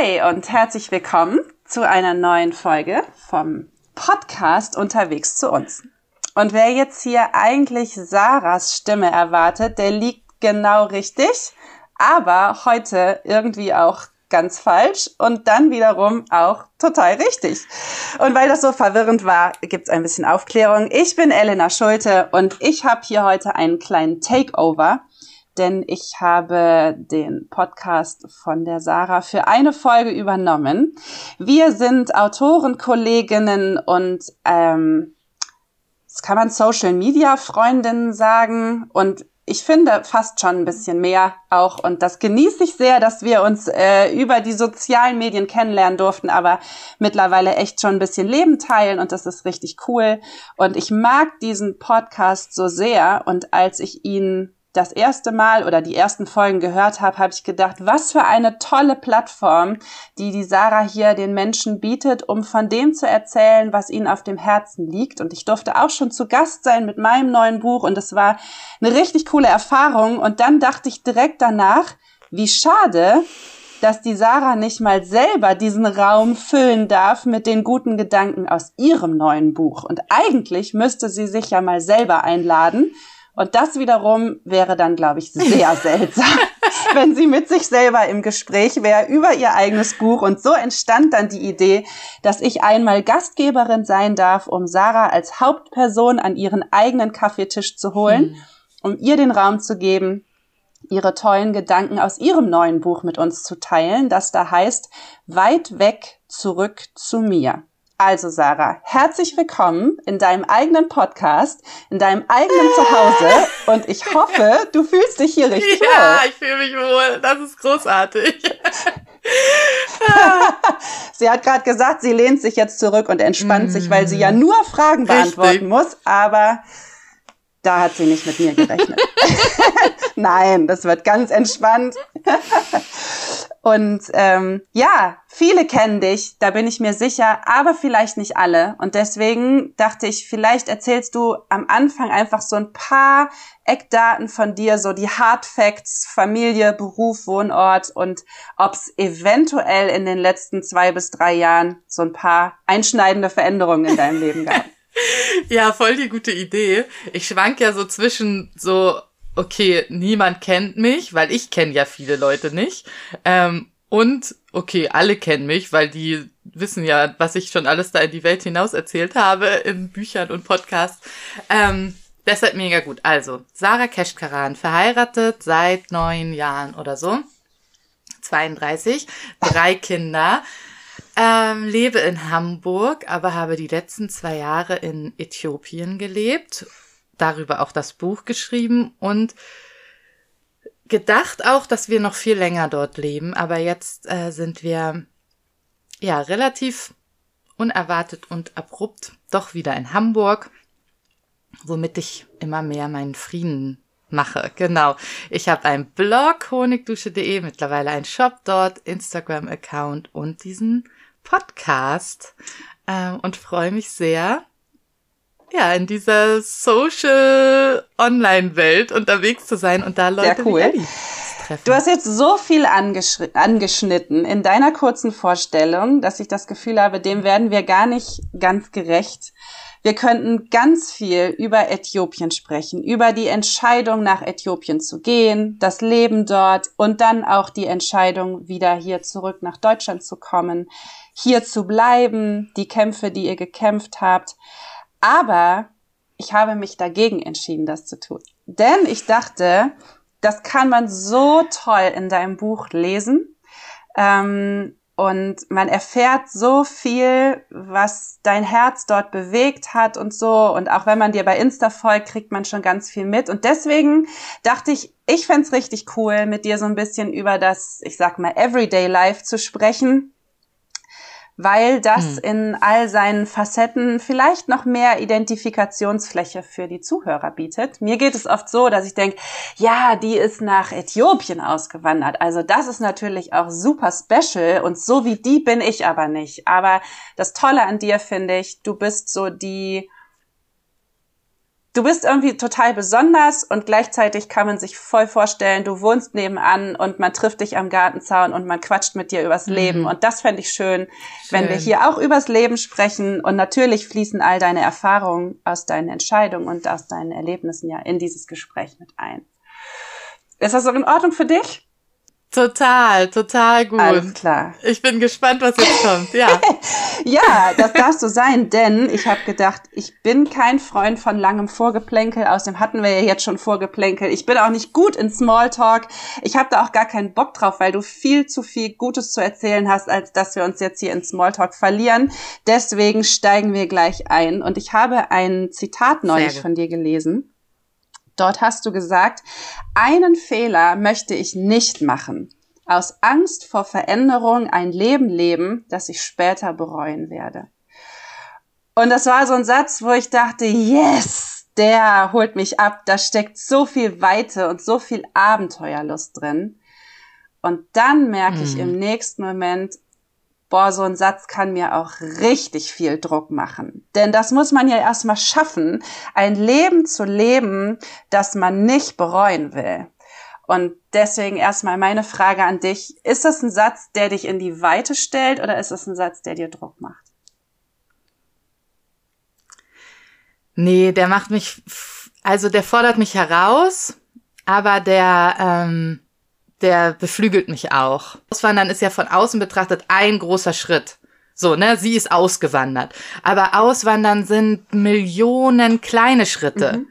Hi und herzlich willkommen zu einer neuen Folge vom Podcast Unterwegs zu uns. Und wer jetzt hier eigentlich Sarahs Stimme erwartet, der liegt genau richtig, aber heute irgendwie auch ganz falsch und dann wiederum auch total richtig. Und weil das so verwirrend war, gibt's ein bisschen Aufklärung. Ich bin Elena Schulte und ich habe hier heute einen kleinen Takeover denn ich habe den Podcast von der Sarah für eine Folge übernommen. Wir sind Autoren, Kolleginnen und ähm, das kann man Social Media Freundinnen sagen und ich finde fast schon ein bisschen mehr auch und das genieße ich sehr, dass wir uns äh, über die sozialen Medien kennenlernen durften, aber mittlerweile echt schon ein bisschen Leben teilen und das ist richtig cool und ich mag diesen Podcast so sehr und als ich ihn das erste Mal oder die ersten Folgen gehört habe, habe ich gedacht, was für eine tolle Plattform, die die Sarah hier den Menschen bietet, um von dem zu erzählen, was ihnen auf dem Herzen liegt. Und ich durfte auch schon zu Gast sein mit meinem neuen Buch und es war eine richtig coole Erfahrung. Und dann dachte ich direkt danach, wie schade, dass die Sarah nicht mal selber diesen Raum füllen darf mit den guten Gedanken aus ihrem neuen Buch. Und eigentlich müsste sie sich ja mal selber einladen und das wiederum wäre dann, glaube ich, sehr seltsam, wenn sie mit sich selber im Gespräch wäre über ihr eigenes Buch. Und so entstand dann die Idee, dass ich einmal Gastgeberin sein darf, um Sarah als Hauptperson an ihren eigenen Kaffeetisch zu holen, hm. um ihr den Raum zu geben, ihre tollen Gedanken aus ihrem neuen Buch mit uns zu teilen, das da heißt, weit weg zurück zu mir. Also Sarah, herzlich willkommen in deinem eigenen Podcast, in deinem eigenen Zuhause und ich hoffe, du fühlst dich hier richtig ja, wohl. Ja, ich fühle mich wohl. Das ist großartig. sie hat gerade gesagt, sie lehnt sich jetzt zurück und entspannt mm. sich, weil sie ja nur Fragen beantworten richtig. muss, aber da hat sie nicht mit mir gerechnet. Nein, das wird ganz entspannt. Und ähm, ja, viele kennen dich, da bin ich mir sicher, aber vielleicht nicht alle. Und deswegen dachte ich, vielleicht erzählst du am Anfang einfach so ein paar Eckdaten von dir, so die Hard Facts, Familie, Beruf, Wohnort und ob es eventuell in den letzten zwei bis drei Jahren so ein paar einschneidende Veränderungen in deinem Leben gab. Ja, voll die gute Idee. Ich schwank ja so zwischen so okay, niemand kennt mich, weil ich kenne ja viele Leute nicht. Ähm, und okay, alle kennen mich, weil die wissen ja, was ich schon alles da in die Welt hinaus erzählt habe in Büchern und Podcasts. Ähm, deshalb mega gut. Also, Sarah Keschkaran, verheiratet seit neun Jahren oder so. 32, drei Kinder. Ähm, lebe in Hamburg, aber habe die letzten zwei Jahre in Äthiopien gelebt darüber auch das Buch geschrieben und gedacht auch, dass wir noch viel länger dort leben. Aber jetzt äh, sind wir ja relativ unerwartet und abrupt doch wieder in Hamburg, womit ich immer mehr meinen Frieden mache. Genau. Ich habe einen Blog, honigdusche.de, mittlerweile einen Shop dort, Instagram-Account und diesen Podcast äh, und freue mich sehr, ja, in dieser Social Online-Welt unterwegs zu sein und da Leute cool. wie Ellie treffen. Du hast jetzt so viel angeschnitten in deiner kurzen Vorstellung, dass ich das Gefühl habe, dem werden wir gar nicht ganz gerecht. Wir könnten ganz viel über Äthiopien sprechen, über die Entscheidung nach Äthiopien zu gehen, das Leben dort und dann auch die Entscheidung, wieder hier zurück nach Deutschland zu kommen, hier zu bleiben, die Kämpfe, die ihr gekämpft habt. Aber ich habe mich dagegen entschieden, das zu tun. Denn ich dachte, das kann man so toll in deinem Buch lesen. Ähm, und man erfährt so viel, was dein Herz dort bewegt hat und so. Und auch wenn man dir bei Insta folgt, kriegt man schon ganz viel mit. Und deswegen dachte ich, ich fände richtig cool, mit dir so ein bisschen über das, ich sag mal, Everyday Life zu sprechen weil das hm. in all seinen Facetten vielleicht noch mehr Identifikationsfläche für die Zuhörer bietet. Mir geht es oft so, dass ich denke, ja, die ist nach Äthiopien ausgewandert. Also das ist natürlich auch super special und so wie die bin ich aber nicht. Aber das Tolle an dir finde ich, du bist so die du bist irgendwie total besonders und gleichzeitig kann man sich voll vorstellen, du wohnst nebenan und man trifft dich am Gartenzaun und man quatscht mit dir übers mhm. Leben. Und das fände ich schön, schön, wenn wir hier auch übers Leben sprechen. Und natürlich fließen all deine Erfahrungen aus deinen Entscheidungen und aus deinen Erlebnissen ja in dieses Gespräch mit ein. Ist das so in Ordnung für dich? Total, total gut. Alles klar. Ich bin gespannt, was jetzt kommt. Ja. ja, das darf so sein, denn ich habe gedacht, ich bin kein Freund von langem Vorgeplänkel. Außerdem hatten wir ja jetzt schon Vorgeplänkel. Ich bin auch nicht gut in Smalltalk. Ich habe da auch gar keinen Bock drauf, weil du viel zu viel Gutes zu erzählen hast, als dass wir uns jetzt hier in Smalltalk verlieren. Deswegen steigen wir gleich ein. Und ich habe ein Zitat neulich von dir gelesen. Dort hast du gesagt, einen Fehler möchte ich nicht machen. Aus Angst vor Veränderung ein Leben leben, das ich später bereuen werde. Und das war so ein Satz, wo ich dachte, yes, der holt mich ab. Da steckt so viel Weite und so viel Abenteuerlust drin. Und dann merke hm. ich im nächsten Moment, boah, so ein Satz kann mir auch richtig viel Druck machen. Denn das muss man ja erstmal schaffen, ein Leben zu leben, das man nicht bereuen will. Und deswegen erstmal meine Frage an dich. Ist das ein Satz, der dich in die Weite stellt oder ist das ein Satz, der dir Druck macht? Nee, der macht mich, also der fordert mich heraus, aber der, ähm, der beflügelt mich auch. Auswandern ist ja von außen betrachtet ein großer Schritt. So, ne, sie ist ausgewandert. Aber Auswandern sind Millionen kleine Schritte. Mhm.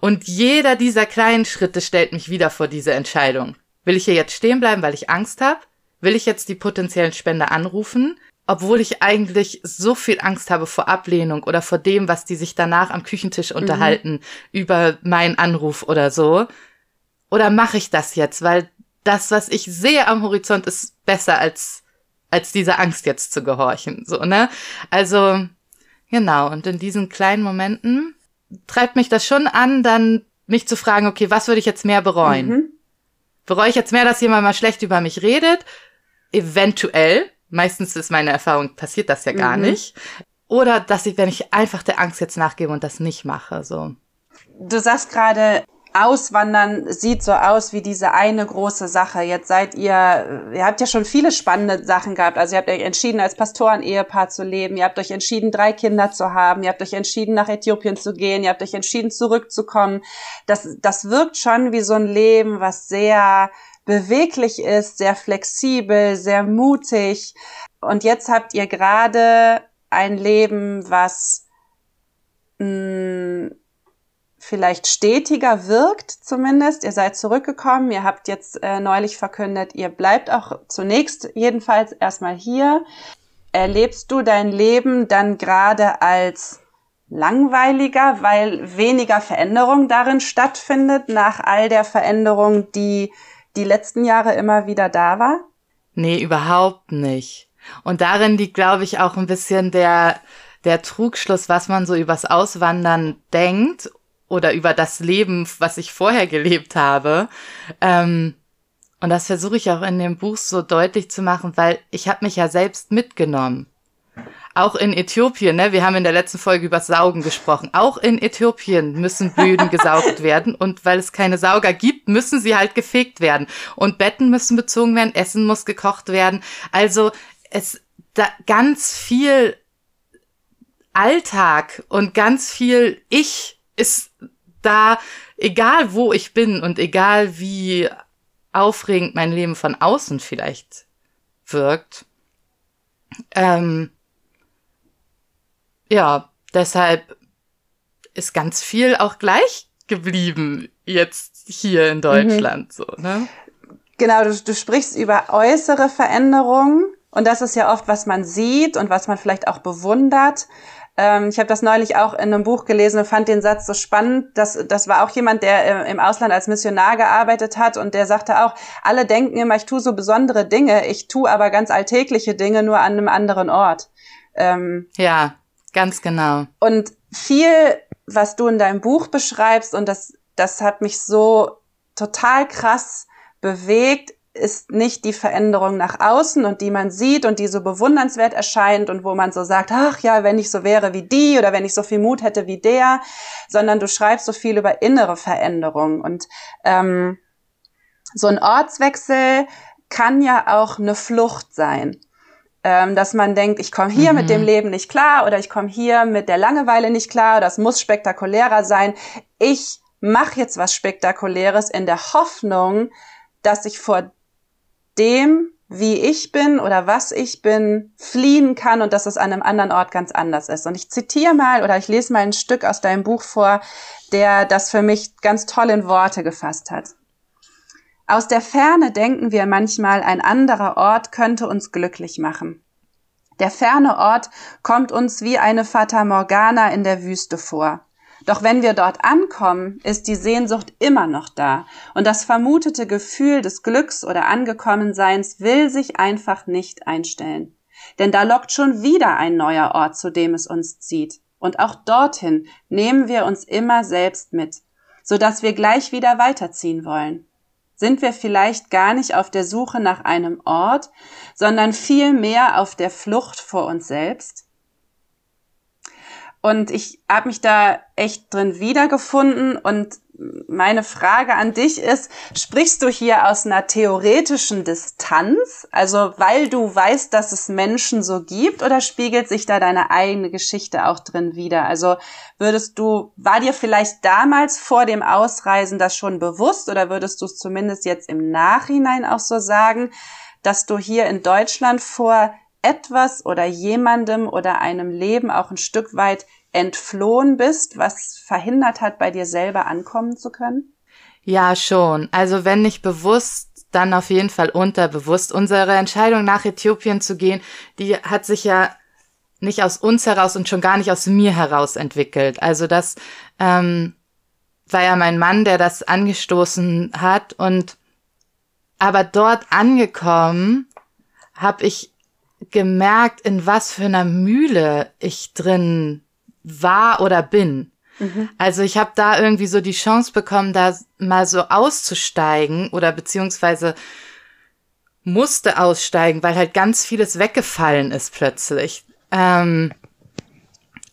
Und jeder dieser kleinen Schritte stellt mich wieder vor diese Entscheidung. Will ich hier jetzt stehen bleiben, weil ich Angst habe? Will ich jetzt die potenziellen Spender anrufen? Obwohl ich eigentlich so viel Angst habe vor Ablehnung oder vor dem, was die sich danach am Küchentisch mhm. unterhalten über meinen Anruf oder so. Oder mache ich das jetzt, weil das, was ich sehe am Horizont, ist besser als, als diese Angst jetzt zu gehorchen, so, ne? Also, genau. Und in diesen kleinen Momenten treibt mich das schon an, dann mich zu fragen, okay, was würde ich jetzt mehr bereuen? Mhm. Bereue ich jetzt mehr, dass jemand mal schlecht über mich redet? Eventuell. Meistens ist meine Erfahrung, passiert das ja gar mhm. nicht. Oder dass ich, wenn ich einfach der Angst jetzt nachgebe und das nicht mache, so. Du sagst gerade, Auswandern sieht so aus wie diese eine große Sache. Jetzt seid ihr, ihr habt ja schon viele spannende Sachen gehabt. Also ihr habt euch entschieden, als Pastoren-Ehepaar zu leben. Ihr habt euch entschieden, drei Kinder zu haben. Ihr habt euch entschieden, nach Äthiopien zu gehen. Ihr habt euch entschieden, zurückzukommen. Das, das wirkt schon wie so ein Leben, was sehr beweglich ist, sehr flexibel, sehr mutig. Und jetzt habt ihr gerade ein Leben, was mh, mm, vielleicht stetiger wirkt zumindest. Ihr seid zurückgekommen, ihr habt jetzt äh, neulich verkündet, ihr bleibt auch zunächst jedenfalls erstmal hier. Erlebst du dein Leben dann gerade als langweiliger, weil weniger Veränderung darin stattfindet nach all der Veränderung, die die letzten Jahre immer wieder da war? Nee, überhaupt nicht. Und darin liegt, glaube ich, auch ein bisschen der, der Trugschluss, was man so übers Auswandern denkt oder über das Leben, was ich vorher gelebt habe. Ähm, und das versuche ich auch in dem Buch so deutlich zu machen, weil ich habe mich ja selbst mitgenommen. Auch in Äthiopien, ne? wir haben in der letzten Folge über Saugen gesprochen. Auch in Äthiopien müssen Böden gesaugt werden und weil es keine Sauger gibt, müssen sie halt gefegt werden. Und Betten müssen bezogen werden, Essen muss gekocht werden. Also es da ganz viel Alltag und ganz viel Ich ist da, egal wo ich bin und egal wie aufregend mein Leben von außen vielleicht wirkt, ähm, ja, deshalb ist ganz viel auch gleich geblieben jetzt hier in Deutschland, mhm. so, ne? Genau, du, du sprichst über äußere Veränderungen Und das ist ja oft, was man sieht und was man vielleicht auch bewundert. Ähm, ich habe das neulich auch in einem Buch gelesen und fand den Satz so spannend. Das, das war auch jemand, der äh, im Ausland als Missionar gearbeitet hat und der sagte auch, alle denken immer, ich tue so besondere Dinge, ich tue aber ganz alltägliche Dinge nur an einem anderen Ort. Ähm, ja, ganz genau. Und viel, was du in deinem Buch beschreibst, und das, das hat mich so total krass bewegt, ist nicht die Veränderung nach außen und die man sieht und die so bewundernswert erscheint und wo man so sagt, ach ja, wenn ich so wäre wie die oder wenn ich so viel Mut hätte wie der, sondern du schreibst so viel über innere Veränderung und ähm, so ein Ortswechsel kann ja auch eine Flucht sein. Ähm, dass man denkt, ich komme hier mhm. mit dem. Leben nicht klar oder ich komme hier mit der Langeweile nicht klar, das muss spektakulärer sein. Ich mache jetzt was Spektakuläres in der Hoffnung, dass ich vor dem, wie ich bin oder was ich bin, fliehen kann und dass es an einem anderen Ort ganz anders ist. Und ich zitiere mal oder ich lese mal ein Stück aus deinem Buch vor, der das für mich ganz toll in Worte gefasst hat. Aus der Ferne denken wir manchmal, ein anderer Ort könnte uns glücklich machen. Der ferne Ort kommt uns wie eine Fata Morgana in der Wüste vor. Doch wenn wir dort ankommen, ist die Sehnsucht immer noch da und das vermutete Gefühl des Glücks oder Angekommenseins will sich einfach nicht einstellen. Denn da lockt schon wieder ein neuer Ort, zu dem es uns zieht. Und auch dorthin nehmen wir uns immer selbst mit, so dass wir gleich wieder weiterziehen wollen. Sind wir vielleicht gar nicht auf der Suche nach einem Ort, sondern vielmehr auf der Flucht vor uns selbst? Und ich habe mich da echt drin wiedergefunden. Und meine Frage an dich ist, sprichst du hier aus einer theoretischen Distanz, also weil du weißt, dass es Menschen so gibt, oder spiegelt sich da deine eigene Geschichte auch drin wieder? Also würdest du, war dir vielleicht damals vor dem Ausreisen das schon bewusst oder würdest du es zumindest jetzt im Nachhinein auch so sagen, dass du hier in Deutschland vor etwas oder jemandem oder einem Leben auch ein Stück weit entflohen bist, was verhindert hat, bei dir selber ankommen zu können? Ja, schon. Also wenn nicht bewusst, dann auf jeden Fall unterbewusst. Unsere Entscheidung nach Äthiopien zu gehen, die hat sich ja nicht aus uns heraus und schon gar nicht aus mir heraus entwickelt. Also das ähm, war ja mein Mann, der das angestoßen hat und aber dort angekommen habe ich gemerkt, in was für einer Mühle ich drin war oder bin. Mhm. Also ich habe da irgendwie so die Chance bekommen, da mal so auszusteigen oder beziehungsweise musste aussteigen, weil halt ganz vieles weggefallen ist plötzlich. Ähm,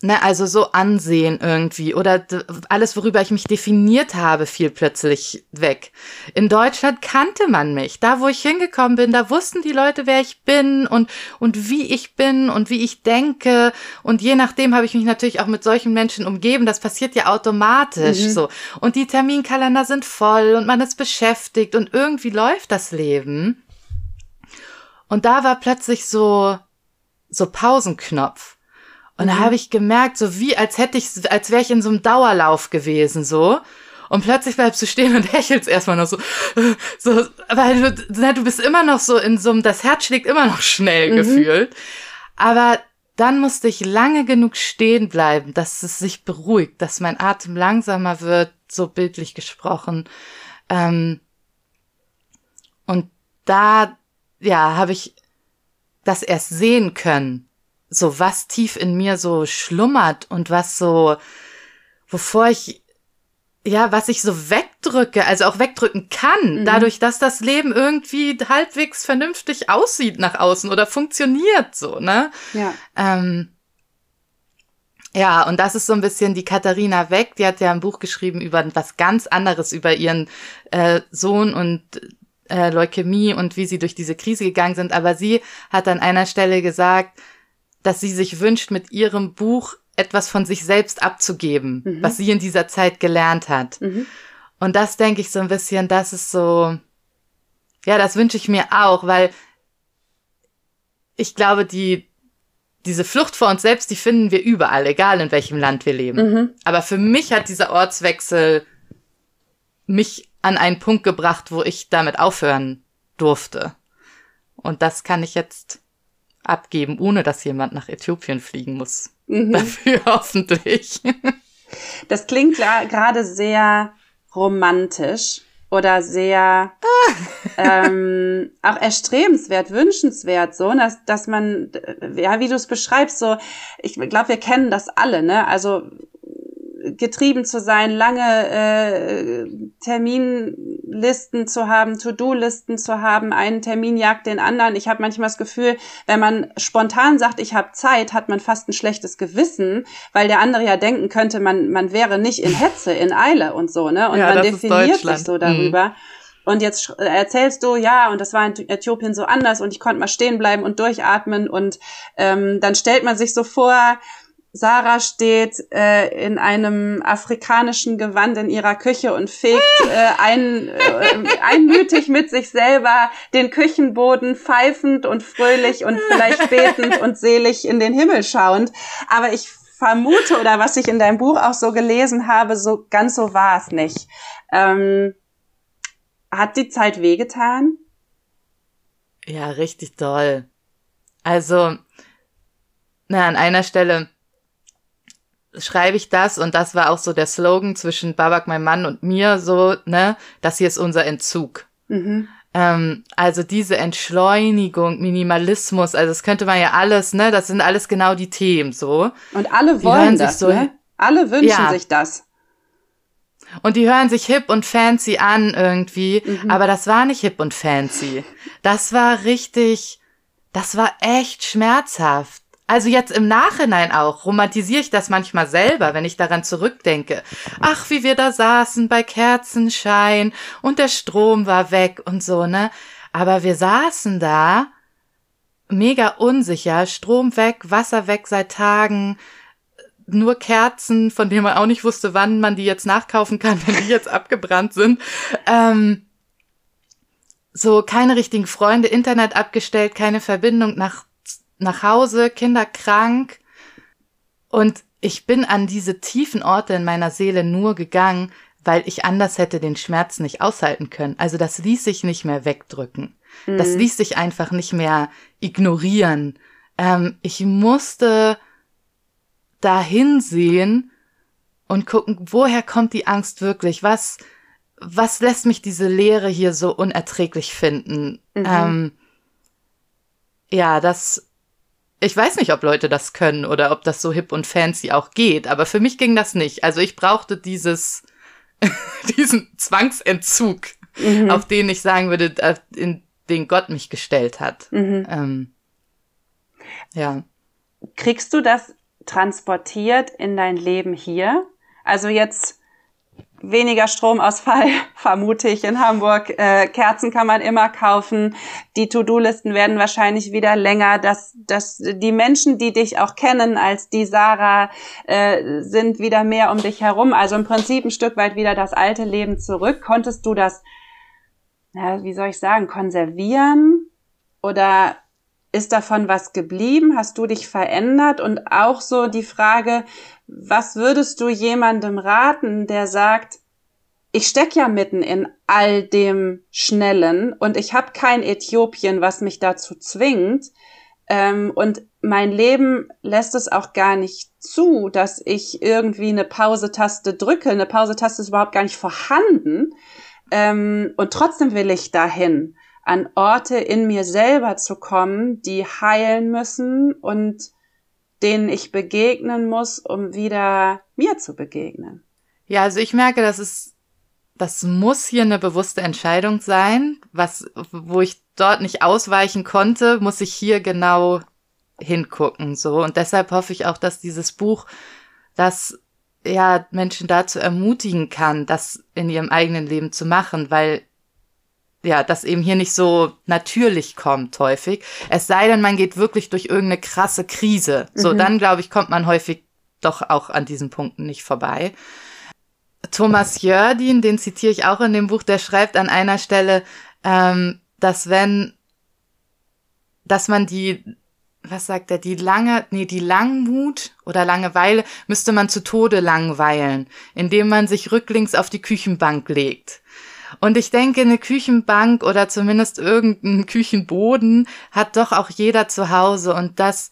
Ne, also so Ansehen irgendwie oder alles, worüber ich mich definiert habe, fiel plötzlich weg. In Deutschland kannte man mich. Da, wo ich hingekommen bin, da wussten die Leute, wer ich bin und, und wie ich bin und wie ich denke. Und je nachdem habe ich mich natürlich auch mit solchen Menschen umgeben. Das passiert ja automatisch mhm. so. Und die Terminkalender sind voll und man ist beschäftigt und irgendwie läuft das Leben. Und da war plötzlich so, so Pausenknopf. Und mhm. da habe ich gemerkt, so wie als hätte ich, als wäre ich in so einem Dauerlauf gewesen, so. Und plötzlich bleibst du stehen und hechelst erstmal noch so, so, weil du, na, du bist immer noch so in so einem, das Herz schlägt immer noch schnell mhm. gefühlt. Aber dann musste ich lange genug stehen bleiben, dass es sich beruhigt, dass mein Atem langsamer wird, so bildlich gesprochen. Ähm, und da, ja, habe ich das erst sehen können, so was tief in mir so schlummert und was so, wovor ich, ja, was ich so wegdrücke, also auch wegdrücken kann, mhm. dadurch, dass das Leben irgendwie halbwegs vernünftig aussieht nach außen oder funktioniert so, ne? Ja. Ähm, ja, und das ist so ein bisschen die Katharina Weg, die hat ja ein Buch geschrieben über was ganz anderes, über ihren äh, Sohn und äh, Leukämie und wie sie durch diese Krise gegangen sind. Aber sie hat an einer Stelle gesagt, dass sie sich wünscht, mit ihrem Buch etwas von sich selbst abzugeben, mhm. was sie in dieser Zeit gelernt hat. Mhm. Und das denke ich so ein bisschen, das ist so, ja, das wünsche ich mir auch, weil ich glaube, die, diese Flucht vor uns selbst, die finden wir überall, egal in welchem Land wir leben. Mhm. Aber für mich hat dieser Ortswechsel mich an einen Punkt gebracht, wo ich damit aufhören durfte. Und das kann ich jetzt abgeben, ohne dass jemand nach Äthiopien fliegen muss. Mhm. Dafür hoffentlich. Das klingt gerade sehr romantisch oder sehr ähm, auch erstrebenswert, wünschenswert, so, dass, dass man, ja, wie du es beschreibst, so, ich glaube, wir kennen das alle, ne? Also getrieben zu sein, lange äh, Terminlisten zu haben, To-Do-Listen zu haben, einen Termin jagt den anderen. Ich habe manchmal das Gefühl, wenn man spontan sagt, ich habe Zeit, hat man fast ein schlechtes Gewissen, weil der andere ja denken könnte, man, man wäre nicht in Hetze, in Eile und so, ne? Und ja, man definiert sich so darüber. Mhm. Und jetzt erzählst du, ja, und das war in Äthiopien so anders und ich konnte mal stehen bleiben und durchatmen und ähm, dann stellt man sich so vor, Sarah steht äh, in einem afrikanischen Gewand in ihrer Küche und fegt äh, ein, äh, einmütig mit sich selber den Küchenboden, pfeifend und fröhlich und vielleicht betend und selig in den Himmel schauend. Aber ich vermute, oder was ich in deinem Buch auch so gelesen habe, so ganz so war es nicht. Ähm, hat die Zeit wehgetan? Ja, richtig toll. Also, na, an einer Stelle schreibe ich das und das war auch so der Slogan zwischen Babak, mein Mann und mir, so, ne, das hier ist unser Entzug. Mhm. Ähm, also diese Entschleunigung, Minimalismus, also das könnte man ja alles, ne, das sind alles genau die Themen, so. Und alle wollen das, so, ne? Alle wünschen ja. sich das. Und die hören sich hip und fancy an irgendwie, mhm. aber das war nicht hip und fancy. Das war richtig, das war echt schmerzhaft. Also jetzt im Nachhinein auch romantisiere ich das manchmal selber, wenn ich daran zurückdenke. Ach, wie wir da saßen bei Kerzenschein und der Strom war weg und so, ne? Aber wir saßen da mega unsicher, Strom weg, Wasser weg seit Tagen, nur Kerzen, von denen man auch nicht wusste, wann man die jetzt nachkaufen kann, wenn die jetzt abgebrannt sind. Ähm, so keine richtigen Freunde, Internet abgestellt, keine Verbindung nach nach Hause, Kinder krank. Und ich bin an diese tiefen Orte in meiner Seele nur gegangen, weil ich anders hätte den Schmerz nicht aushalten können. Also das ließ sich nicht mehr wegdrücken. Mhm. Das ließ sich einfach nicht mehr ignorieren. Ähm, ich musste dahin sehen und gucken, woher kommt die Angst wirklich? Was, was lässt mich diese Leere hier so unerträglich finden? Mhm. Ähm, ja, das, ich weiß nicht, ob Leute das können oder ob das so hip und fancy auch geht, aber für mich ging das nicht. Also ich brauchte dieses, diesen Zwangsentzug, mhm. auf den ich sagen würde, äh, in den Gott mich gestellt hat. Mhm. Ähm, ja. Kriegst du das transportiert in dein Leben hier? Also jetzt weniger Stromausfall, vermute ich in Hamburg. Äh, Kerzen kann man immer kaufen. Die To-Do-Listen werden wahrscheinlich wieder länger. Dass, dass die Menschen, die dich auch kennen als die Sarah, äh, sind wieder mehr um dich herum. Also im Prinzip ein Stück weit wieder das alte Leben zurück. Konntest du das, ja, wie soll ich sagen, konservieren? Oder ist davon was geblieben? Hast du dich verändert? Und auch so die Frage, was würdest du jemandem raten, der sagt, ich steck ja mitten in all dem Schnellen und ich habe kein Äthiopien, was mich dazu zwingt. Ähm, und mein Leben lässt es auch gar nicht zu, dass ich irgendwie eine Pause-Taste drücke. Eine Pause-Taste ist überhaupt gar nicht vorhanden. Ähm, und trotzdem will ich dahin, an Orte in mir selber zu kommen, die heilen müssen und denen ich begegnen muss, um wieder mir zu begegnen. Ja, also ich merke, dass es, das muss hier eine bewusste Entscheidung sein. Was, wo ich dort nicht ausweichen konnte, muss ich hier genau hingucken, so. Und deshalb hoffe ich auch, dass dieses Buch, das ja Menschen dazu ermutigen kann, das in ihrem eigenen Leben zu machen, weil ja, das eben hier nicht so natürlich kommt häufig. Es sei denn, man geht wirklich durch irgendeine krasse Krise. So, mhm. dann glaube ich, kommt man häufig doch auch an diesen Punkten nicht vorbei. Thomas Jördin, den zitiere ich auch in dem Buch, der schreibt an einer Stelle, ähm, dass wenn, dass man die, was sagt er, die lange, nee, die Langmut oder Langeweile müsste man zu Tode langweilen, indem man sich rücklings auf die Küchenbank legt Und ich denke, eine Küchenbank oder zumindest irgendein Küchenboden hat doch auch jeder zu Hause. Und das,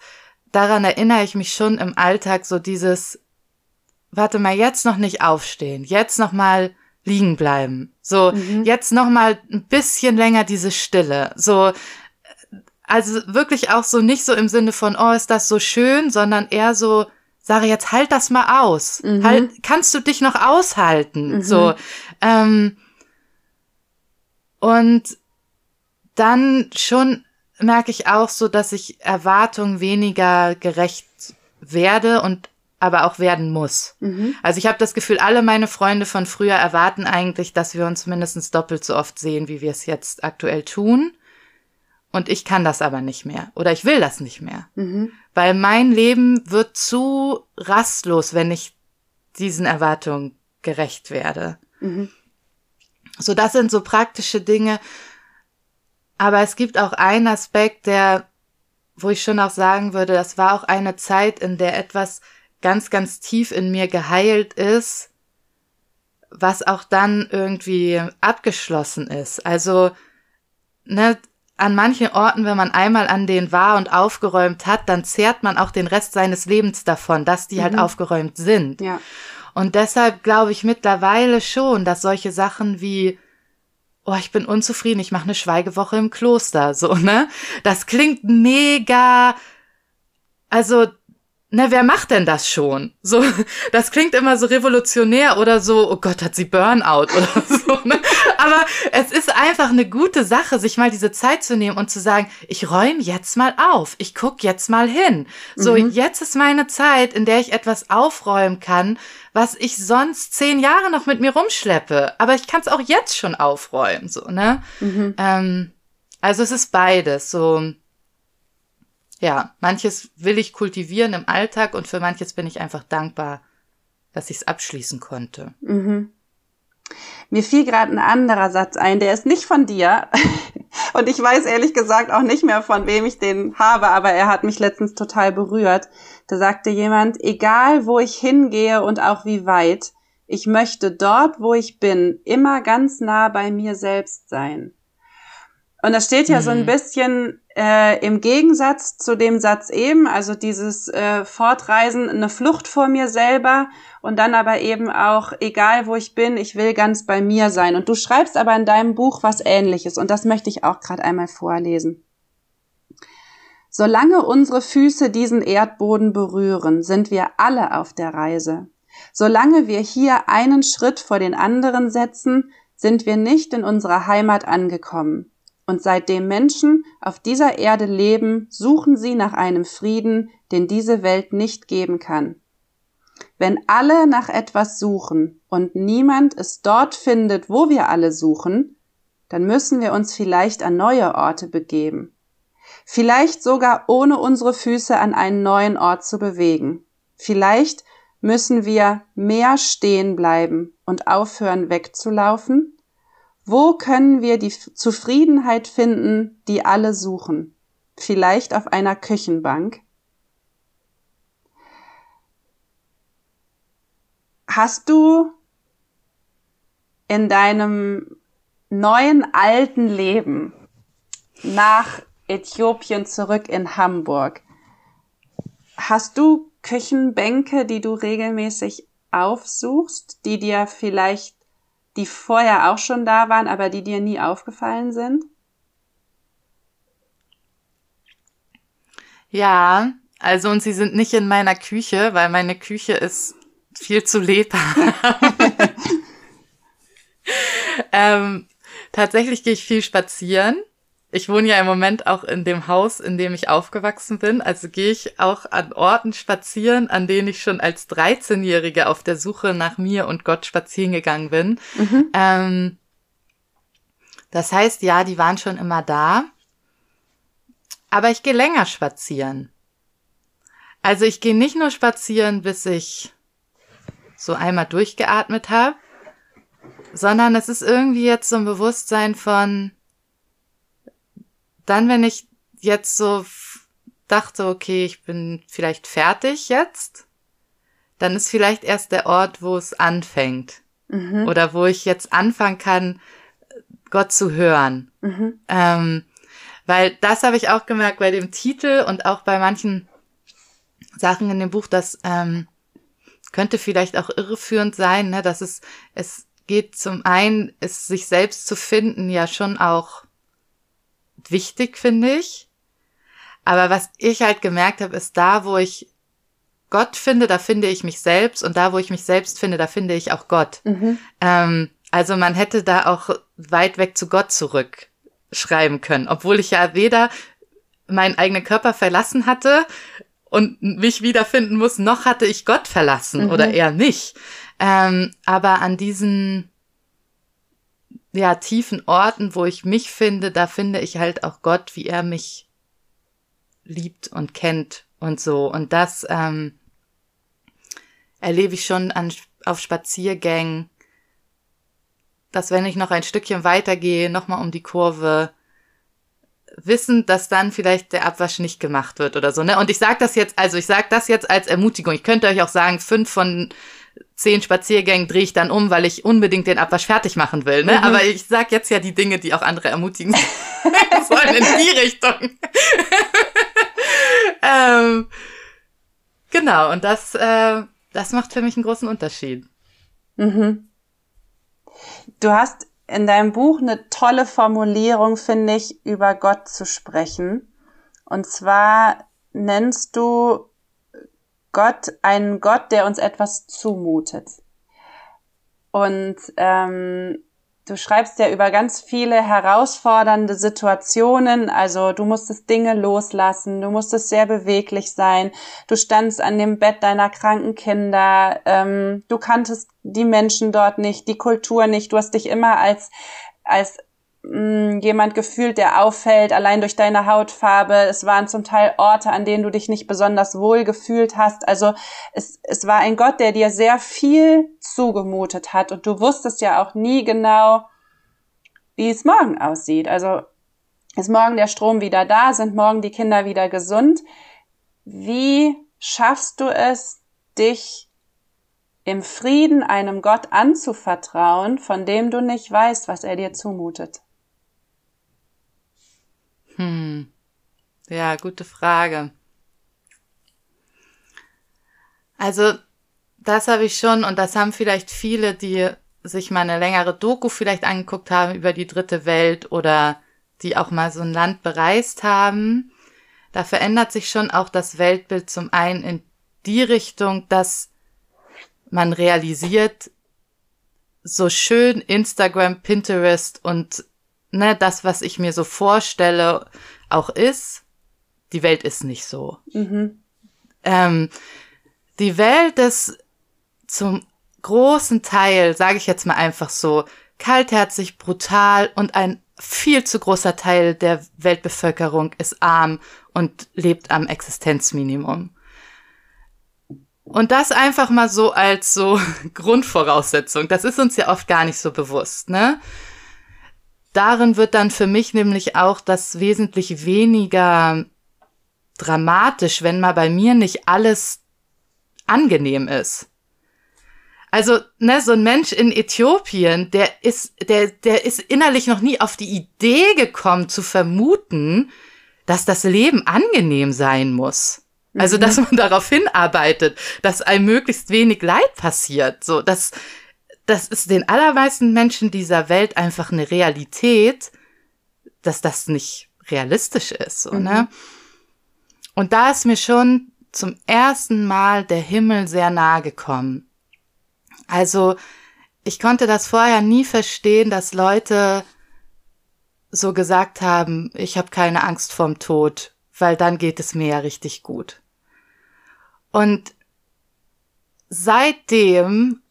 daran erinnere ich mich schon im Alltag, so dieses, warte mal, jetzt noch nicht aufstehen, jetzt noch mal liegen bleiben. So, mhm. jetzt noch mal ein bisschen länger diese Stille. So, also wirklich auch so nicht so im Sinne von, oh, ist das so schön, sondern eher so, sage jetzt halt das mal aus. Mhm. Halt, kannst du dich noch aushalten? Mhm. So, ähm, und dann schon merke ich auch so, dass ich Erwartungen weniger gerecht werde und aber auch werden muss. Mhm. Also ich habe das Gefühl, alle meine Freunde von früher erwarten eigentlich, dass wir uns mindestens doppelt so oft sehen, wie wir es jetzt aktuell tun. Und ich kann das aber nicht mehr. Oder ich will das nicht mehr. Mhm. Weil mein Leben wird zu rastlos, wenn ich diesen Erwartungen gerecht werde. Mhm. So, das sind so praktische Dinge. Aber es gibt auch einen Aspekt, der, wo ich schon auch sagen würde, das war auch eine Zeit, in der etwas ganz, ganz tief in mir geheilt ist, was auch dann irgendwie abgeschlossen ist. Also, ne, an manchen Orten, wenn man einmal an denen war und aufgeräumt hat, dann zehrt man auch den Rest seines Lebens davon, dass die halt mhm. halt aufgeräumt sind. Ja. Und deshalb glaube ich mittlerweile schon, dass solche Sachen wie oh, ich bin unzufrieden, ich mache eine Schweigewoche im Kloster, so, ne? Das klingt mega, also na, wer macht denn das schon? So, das klingt immer so revolutionär oder so, oh Gott, hat sie Burnout oder so. Ne? Aber es ist einfach eine gute Sache, sich mal diese Zeit zu nehmen und zu sagen, ich räume jetzt mal auf, ich guck jetzt mal hin. So, mhm. jetzt ist meine Zeit, in der ich etwas aufräumen kann, was ich sonst zehn Jahre noch mit mir rumschleppe. Aber ich kann es auch jetzt schon aufräumen, so, ne? Mhm. Ähm, also es ist beides, so ja, manches will ich kultivieren im Alltag und für manches bin ich einfach dankbar, dass ich es abschließen konnte. Mhm. Mir fiel gerade ein anderer Satz ein, der ist nicht von dir. Und ich weiß ehrlich gesagt auch nicht mehr, von wem ich den habe, aber er hat mich letztens total berührt. Da sagte jemand, egal wo ich hingehe und auch wie weit, ich möchte dort, wo ich bin, immer ganz nah bei mir selbst sein. Und das steht ja mhm. so ein mhm. bisschen äh, im Gegensatz zu dem Satz eben, also dieses äh, Fortreisen, eine Flucht vor mir selber und dann aber eben auch, egal wo ich bin, ich will ganz bei mir sein. Und du schreibst aber in deinem Buch was ähnliches und das möchte ich auch gerade einmal vorlesen. Solange unsere Füße diesen Erdboden berühren, sind wir alle auf der Reise. Solange wir hier einen Schritt vor den anderen setzen, sind wir nicht in unserer Heimat angekommen. Und seitdem Menschen auf dieser Erde leben, suchen sie nach einem Frieden, den diese Welt nicht geben kann. Wenn alle nach etwas suchen und niemand es dort findet, wo wir alle suchen, dann müssen wir uns vielleicht an neue Orte begeben. Vielleicht sogar ohne unsere Füße an einen neuen Ort zu bewegen. Vielleicht müssen wir mehr stehen bleiben und aufhören wegzulaufen wo können wir die Zufriedenheit finden, die alle suchen? Vielleicht auf einer Küchenbank? Hast du in deinem neuen alten Leben nach Äthiopien zurück in Hamburg, hast du Küchenbänke, die du regelmäßig aufsuchst, die dir vielleicht die vorher auch schon da waren, aber die dir nie aufgefallen sind? Ja, also und sie sind nicht in meiner Küche, weil meine Küche ist viel zu lebhaft. ähm, tatsächlich gehe ich viel spazieren ich wohne ja im Moment auch in dem Haus, in dem ich aufgewachsen bin. Also gehe ich auch an Orten spazieren, an denen ich schon als 13-Jährige auf der Suche nach mir und Gott spazieren gegangen bin. Mhm. Ähm, das heißt, ja, die waren schon immer da. Aber ich gehe länger spazieren. Also ich gehe nicht nur spazieren, bis ich so einmal durchgeatmet habe, sondern es ist irgendwie jetzt so ein Bewusstsein von, dann, wenn ich jetzt so dachte, okay, ich bin vielleicht fertig jetzt, dann ist vielleicht erst der Ort, wo es anfängt. Mhm. Oder wo ich jetzt anfangen kann, Gott zu hören. Mhm. Ähm, weil das habe ich auch gemerkt bei dem Titel und auch bei manchen Sachen in dem Buch, das ähm, könnte vielleicht auch irreführend sein, ne, dass es, es geht zum einen, es sich selbst zu finden, ja schon auch wichtig, finde ich. Aber was ich halt gemerkt habe, ist da, wo ich Gott finde, da finde ich mich selbst und da, wo ich mich selbst finde, da finde ich auch Gott. Mhm. Ähm, also man hätte da auch weit weg zu Gott zurückschreiben können, obwohl ich ja weder meinen eigenen Körper verlassen hatte und mich wiederfinden muss, noch hatte ich Gott verlassen mhm. oder eher nicht. Ähm, aber an diesen ja tiefen Orten, wo ich mich finde, da finde ich halt auch Gott, wie er mich liebt und kennt und so. Und das ähm, erlebe ich schon an, auf Spaziergängen, dass wenn ich noch ein Stückchen weitergehe, nochmal um die Kurve, wissend, dass dann vielleicht der Abwasch nicht gemacht wird oder so. Ne? Und ich sage das jetzt, also ich sage das jetzt als Ermutigung. Ich könnte euch auch sagen, fünf von zehn Spaziergängen drehe ich dann um, weil ich unbedingt den Abwasch fertig machen will. Ne? Mhm. Aber ich sage jetzt ja die Dinge, die auch andere ermutigen sollen in die Richtung. ähm, genau, und das, äh, das macht für mich einen großen Unterschied. Mhm. Du hast in deinem Buch eine tolle Formulierung, finde ich, über Gott zu sprechen. Und zwar nennst du Gott einen Gott, der uns etwas zumutet. Und ähm, Du schreibst ja über ganz viele herausfordernde Situationen. Also du musstest Dinge loslassen, du musstest sehr beweglich sein. Du standst an dem Bett deiner kranken Kinder. Ähm, du kanntest die Menschen dort nicht, die Kultur nicht. Du hast dich immer als als mh, jemand gefühlt, der auffällt, allein durch deine Hautfarbe. Es waren zum Teil Orte, an denen du dich nicht besonders wohl gefühlt hast. Also es, es war ein Gott, der dir sehr viel zugemutet hat und du wusstest ja auch nie genau, wie es morgen aussieht. Also ist morgen der Strom wieder da, sind morgen die Kinder wieder gesund. Wie schaffst du es, dich im Frieden einem Gott anzuvertrauen, von dem du nicht weißt, was er dir zumutet? Hm. Ja, gute Frage. Also, das habe ich schon und das haben vielleicht viele, die sich mal eine längere Doku vielleicht angeguckt haben über die dritte Welt oder die auch mal so ein Land bereist haben. Da verändert sich schon auch das Weltbild zum einen in die Richtung, dass man realisiert, so schön Instagram, Pinterest und ne, das, was ich mir so vorstelle, auch ist, die Welt ist nicht so. Mhm. Ähm, die Welt ist zum großen Teil, sage ich jetzt mal einfach so, kaltherzig, brutal und ein viel zu großer Teil der Weltbevölkerung ist arm und lebt am Existenzminimum. Und das einfach mal so als so Grundvoraussetzung. Das ist uns ja oft gar nicht so bewusst, ne? Darin wird dann für mich nämlich auch das wesentlich weniger dramatisch, wenn mal bei mir nicht alles angenehm ist. Also, ne, so ein Mensch in Äthiopien, der ist, der, der ist innerlich noch nie auf die Idee gekommen zu vermuten, dass das Leben angenehm sein muss. Also, mhm. dass man darauf hinarbeitet, dass einem möglichst wenig Leid passiert. So, das, das ist den allermeisten Menschen dieser Welt einfach eine Realität, dass das nicht realistisch ist, so, ne? mhm. ne? Und da ist mir schon zum ersten Mal der Himmel sehr nahe gekommen. Also, ich konnte das vorher nie verstehen, dass Leute so gesagt haben, ich habe keine Angst vorm Tod, weil dann geht es mir ja richtig gut. Und seitdem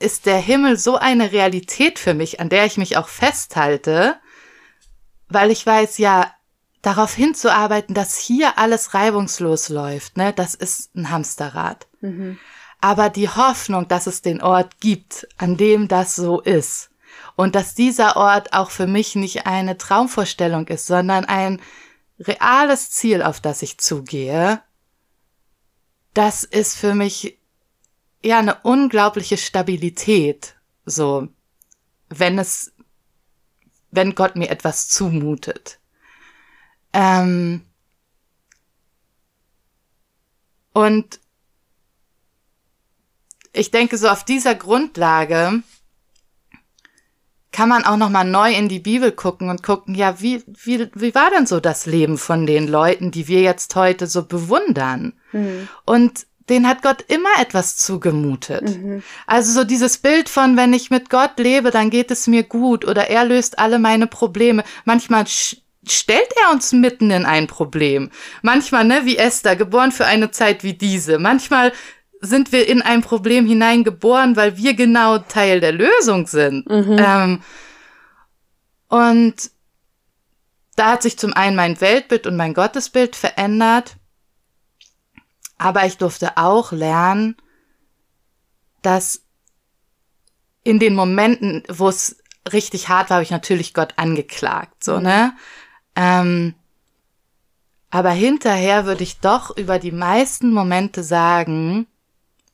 ist der Himmel so eine Realität für mich, an der ich mich auch festhalte, weil ich weiß, ja, darauf hinzuarbeiten, dass hier alles reibungslos läuft, ne, das ist ein Hamsterrad. Mhm. Aber die Hoffnung, dass es den Ort gibt, an dem das so ist und dass dieser Ort auch für mich nicht eine Traumvorstellung ist, sondern ein reales Ziel, auf das ich zugehe, das ist für mich ja eine unglaubliche Stabilität, so wenn es wenn Gott mir etwas zumutet. Ähm, und ich denke, so auf dieser Grundlage kann man auch noch mal neu in die Bibel gucken und gucken, ja, wie, wie, wie war denn so das Leben von den Leuten, die wir jetzt heute so bewundern? Mhm. Und den hat Gott immer etwas zugemutet. Mhm. Also so dieses Bild von, wenn ich mit Gott lebe, dann geht es mir gut oder er löst alle meine Probleme. Manchmal stellt er uns mitten in ein Problem. Manchmal, ne, wie Esther, geboren für eine Zeit wie diese. Manchmal sind wir in ein Problem hineingeboren, weil wir genau Teil der Lösung sind. Mhm. Ähm, und da hat sich zum einen mein Weltbild und mein Gottesbild verändert. Aber ich durfte auch lernen, dass in den Momenten, wo es richtig hart war, habe ich natürlich Gott angeklagt, so, ne? Ähm, aber hinterher würde ich doch über die meisten Momente sagen,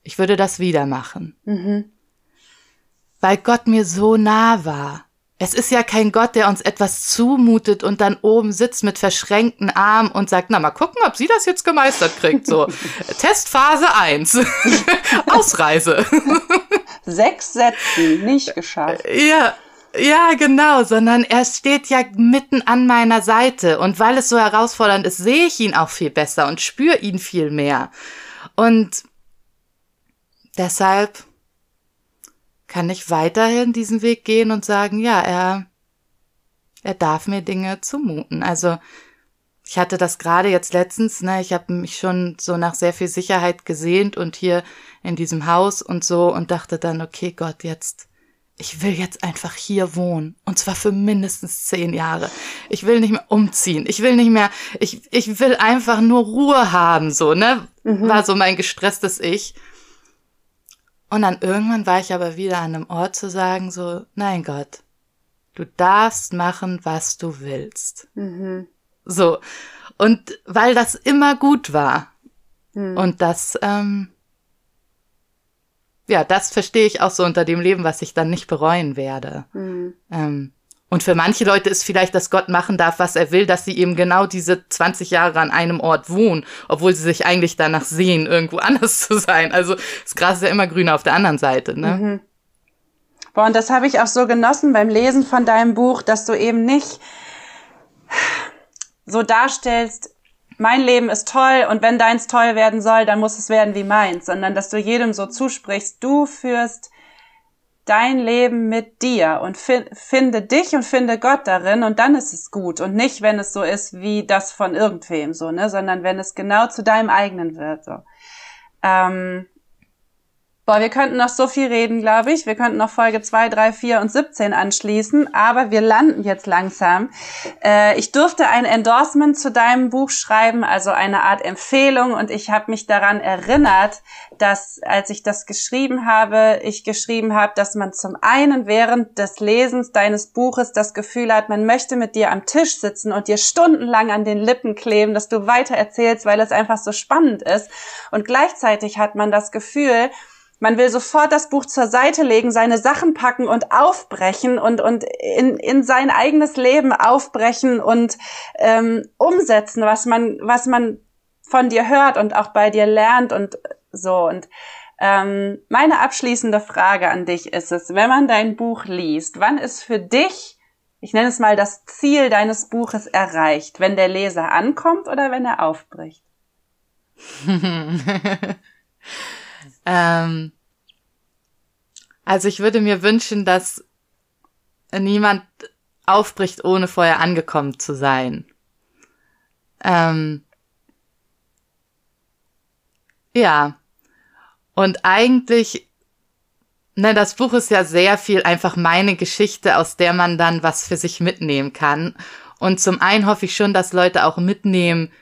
ich würde das wieder machen. Mhm. Weil Gott mir so nah war. Es ist ja kein Gott, der uns etwas zumutet und dann oben sitzt mit verschränkten Armen und sagt, na mal gucken, ob sie das jetzt gemeistert kriegt. So, Testphase 1. Ausreise. Sechs Sätzen, nicht geschafft. Ja, ja, genau, sondern er steht ja mitten an meiner Seite. Und weil es so herausfordernd ist, sehe ich ihn auch viel besser und spüre ihn viel mehr. Und deshalb kann ich weiterhin diesen Weg gehen und sagen, ja, er, er darf mir Dinge zumuten. Also ich hatte das gerade jetzt letztens, ne, ich habe mich schon so nach sehr viel Sicherheit gesehnt und hier in diesem Haus und so und dachte dann, okay, Gott, jetzt, ich will jetzt einfach hier wohnen. Und zwar für mindestens zehn Jahre. Ich will nicht mehr umziehen. Ich will nicht mehr, ich, ich will einfach nur Ruhe haben, so, ne? Mhm. War so mein gestresstes Ich. Und dann irgendwann war ich aber wieder an einem Ort zu sagen, so, nein Gott, du darfst machen, was du willst. Mhm. So. Und weil das immer gut war. Mhm. Und das, ähm, ja, das verstehe ich auch so unter dem Leben, was ich dann nicht bereuen werde. Mhm. Ähm, und für manche Leute ist vielleicht, dass Gott machen darf, was er will, dass sie eben genau diese 20 Jahre an einem Ort wohnen, obwohl sie sich eigentlich danach sehen, irgendwo anders zu sein. Also das Gras ist ja immer grüner auf der anderen Seite. Ne? Mhm. Boah, und das habe ich auch so genossen beim Lesen von deinem Buch, dass du eben nicht so darstellst, mein Leben ist toll und wenn deins toll werden soll, dann muss es werden wie meins, sondern dass du jedem so zusprichst, du führst dein Leben mit dir und finde dich und finde Gott darin und dann ist es gut und nicht, wenn es so ist wie das von irgendwem so, ne, sondern wenn es genau zu deinem eigenen wird, so. Ähm, Boah, wir könnten noch so viel reden, glaube ich. Wir könnten noch Folge 2, 3, 4 und 17 anschließen, aber wir landen jetzt langsam. Äh, ich durfte ein Endorsement zu deinem Buch schreiben, also eine Art Empfehlung und ich habe mich daran erinnert, dass als ich das geschrieben habe, ich geschrieben habe, dass man zum einen während des Lesens deines Buches das Gefühl hat, man möchte mit dir am Tisch sitzen und dir stundenlang an den Lippen kleben, dass du weiter erzählst, weil es einfach so spannend ist. Und gleichzeitig hat man das Gefühl, man will sofort das Buch zur Seite legen, seine Sachen packen und aufbrechen und, und in, in sein eigenes Leben aufbrechen und ähm, umsetzen, was man, was man von dir hört und auch bei dir lernt und so. Und ähm, meine abschließende Frage an dich ist es, wenn man dein Buch liest, wann ist für dich, ich nenne es mal das Ziel deines Buches erreicht, wenn der Leser ankommt oder wenn er aufbricht? Ähm, also ich würde mir wünschen, dass niemand aufbricht, ohne vorher angekommen zu sein. Ähm, ja. Und eigentlich, ne, das Buch ist ja sehr viel einfach meine Geschichte, aus der man dann was für sich mitnehmen kann. Und zum einen hoffe ich schon, dass Leute auch mitnehmen,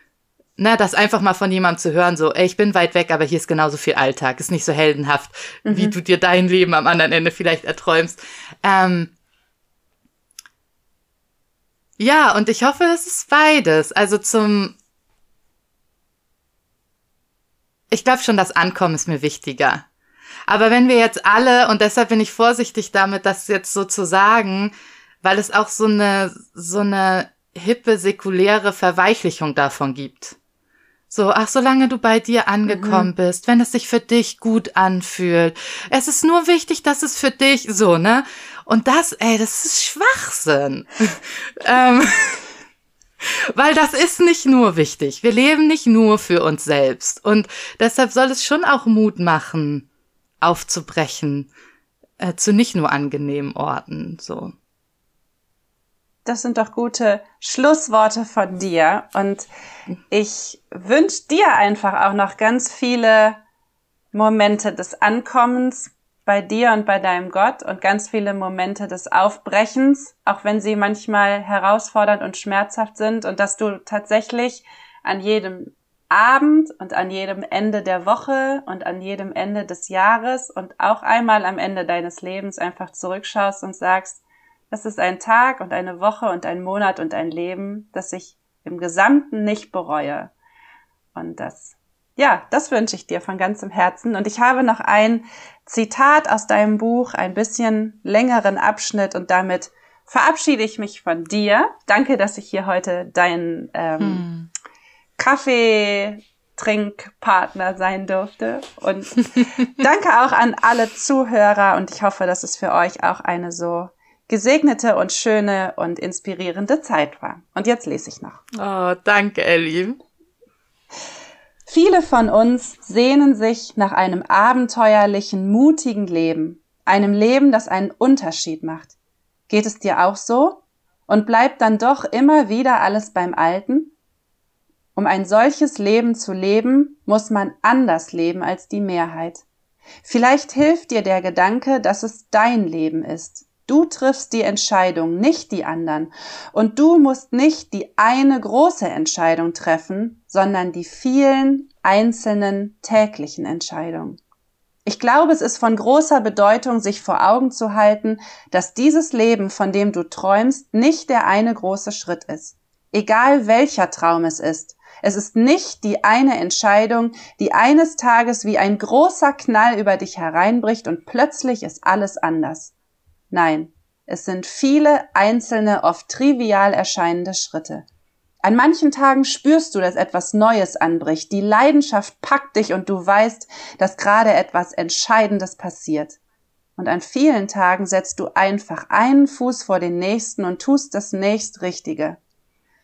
na, das einfach mal von jemandem zu hören, so, ey, ich bin weit weg, aber hier ist genauso viel Alltag, ist nicht so heldenhaft, mhm. wie du dir dein Leben am anderen Ende vielleicht erträumst. Ähm, ja, und ich hoffe, es ist beides. Also zum, ich glaube schon, das Ankommen ist mir wichtiger. Aber wenn wir jetzt alle, und deshalb bin ich vorsichtig damit, das jetzt so zu sagen, weil es auch so eine, so eine hippe, säkuläre Verweichlichung davon gibt. So, ach, solange du bei dir angekommen mhm. bist, wenn es sich für dich gut anfühlt. Es ist nur wichtig, dass es für dich so, ne? Und das, ey, das ist Schwachsinn. ähm, weil das ist nicht nur wichtig. Wir leben nicht nur für uns selbst. Und deshalb soll es schon auch Mut machen, aufzubrechen äh, zu nicht nur angenehmen Orten, so. Das sind doch gute Schlussworte von dir. Und ich wünsche dir einfach auch noch ganz viele Momente des Ankommens bei dir und bei deinem Gott und ganz viele Momente des Aufbrechens, auch wenn sie manchmal herausfordernd und schmerzhaft sind und dass du tatsächlich an jedem Abend und an jedem Ende der Woche und an jedem Ende des Jahres und auch einmal am Ende deines Lebens einfach zurückschaust und sagst, das ist ein Tag und eine Woche und ein Monat und ein Leben, das ich im Gesamten nicht bereue. Und das, ja, das wünsche ich dir von ganzem Herzen. Und ich habe noch ein Zitat aus deinem Buch, ein bisschen längeren Abschnitt und damit verabschiede ich mich von dir. Danke, dass ich hier heute dein ähm, hm. Kaffeetrinkpartner sein durfte. Und danke auch an alle Zuhörer und ich hoffe, dass es für euch auch eine so gesegnete und schöne und inspirierende Zeit war. Und jetzt lese ich noch. Oh, danke, Ellie. Viele von uns sehnen sich nach einem abenteuerlichen, mutigen Leben, einem Leben, das einen Unterschied macht. Geht es dir auch so? Und bleibt dann doch immer wieder alles beim Alten? Um ein solches Leben zu leben, muss man anders leben als die Mehrheit. Vielleicht hilft dir der Gedanke, dass es dein Leben ist, Du triffst die Entscheidung, nicht die anderen. Und du musst nicht die eine große Entscheidung treffen, sondern die vielen einzelnen täglichen Entscheidungen. Ich glaube, es ist von großer Bedeutung, sich vor Augen zu halten, dass dieses Leben, von dem du träumst, nicht der eine große Schritt ist. Egal welcher Traum es ist. Es ist nicht die eine Entscheidung, die eines Tages wie ein großer Knall über dich hereinbricht und plötzlich ist alles anders. Nein, es sind viele einzelne, oft trivial erscheinende Schritte. An manchen Tagen spürst du, dass etwas Neues anbricht, die Leidenschaft packt dich und du weißt, dass gerade etwas Entscheidendes passiert. Und an vielen Tagen setzt du einfach einen Fuß vor den nächsten und tust das nächst Richtige.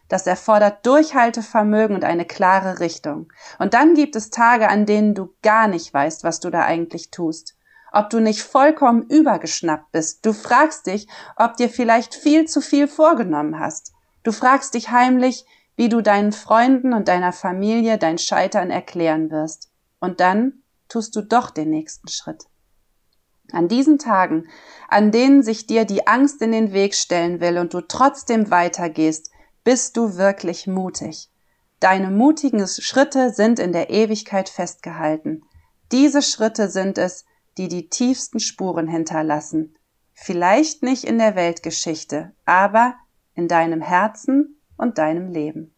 Das erfordert Durchhaltevermögen und eine klare Richtung. Und dann gibt es Tage, an denen du gar nicht weißt, was du da eigentlich tust ob du nicht vollkommen übergeschnappt bist. Du fragst dich, ob dir vielleicht viel zu viel vorgenommen hast. Du fragst dich heimlich, wie du deinen Freunden und deiner Familie dein Scheitern erklären wirst. Und dann tust du doch den nächsten Schritt. An diesen Tagen, an denen sich dir die Angst in den Weg stellen will und du trotzdem weitergehst, bist du wirklich mutig. Deine mutigen Schritte sind in der Ewigkeit festgehalten. Diese Schritte sind es, die die tiefsten Spuren hinterlassen. Vielleicht nicht in der Weltgeschichte, aber in deinem Herzen und deinem Leben.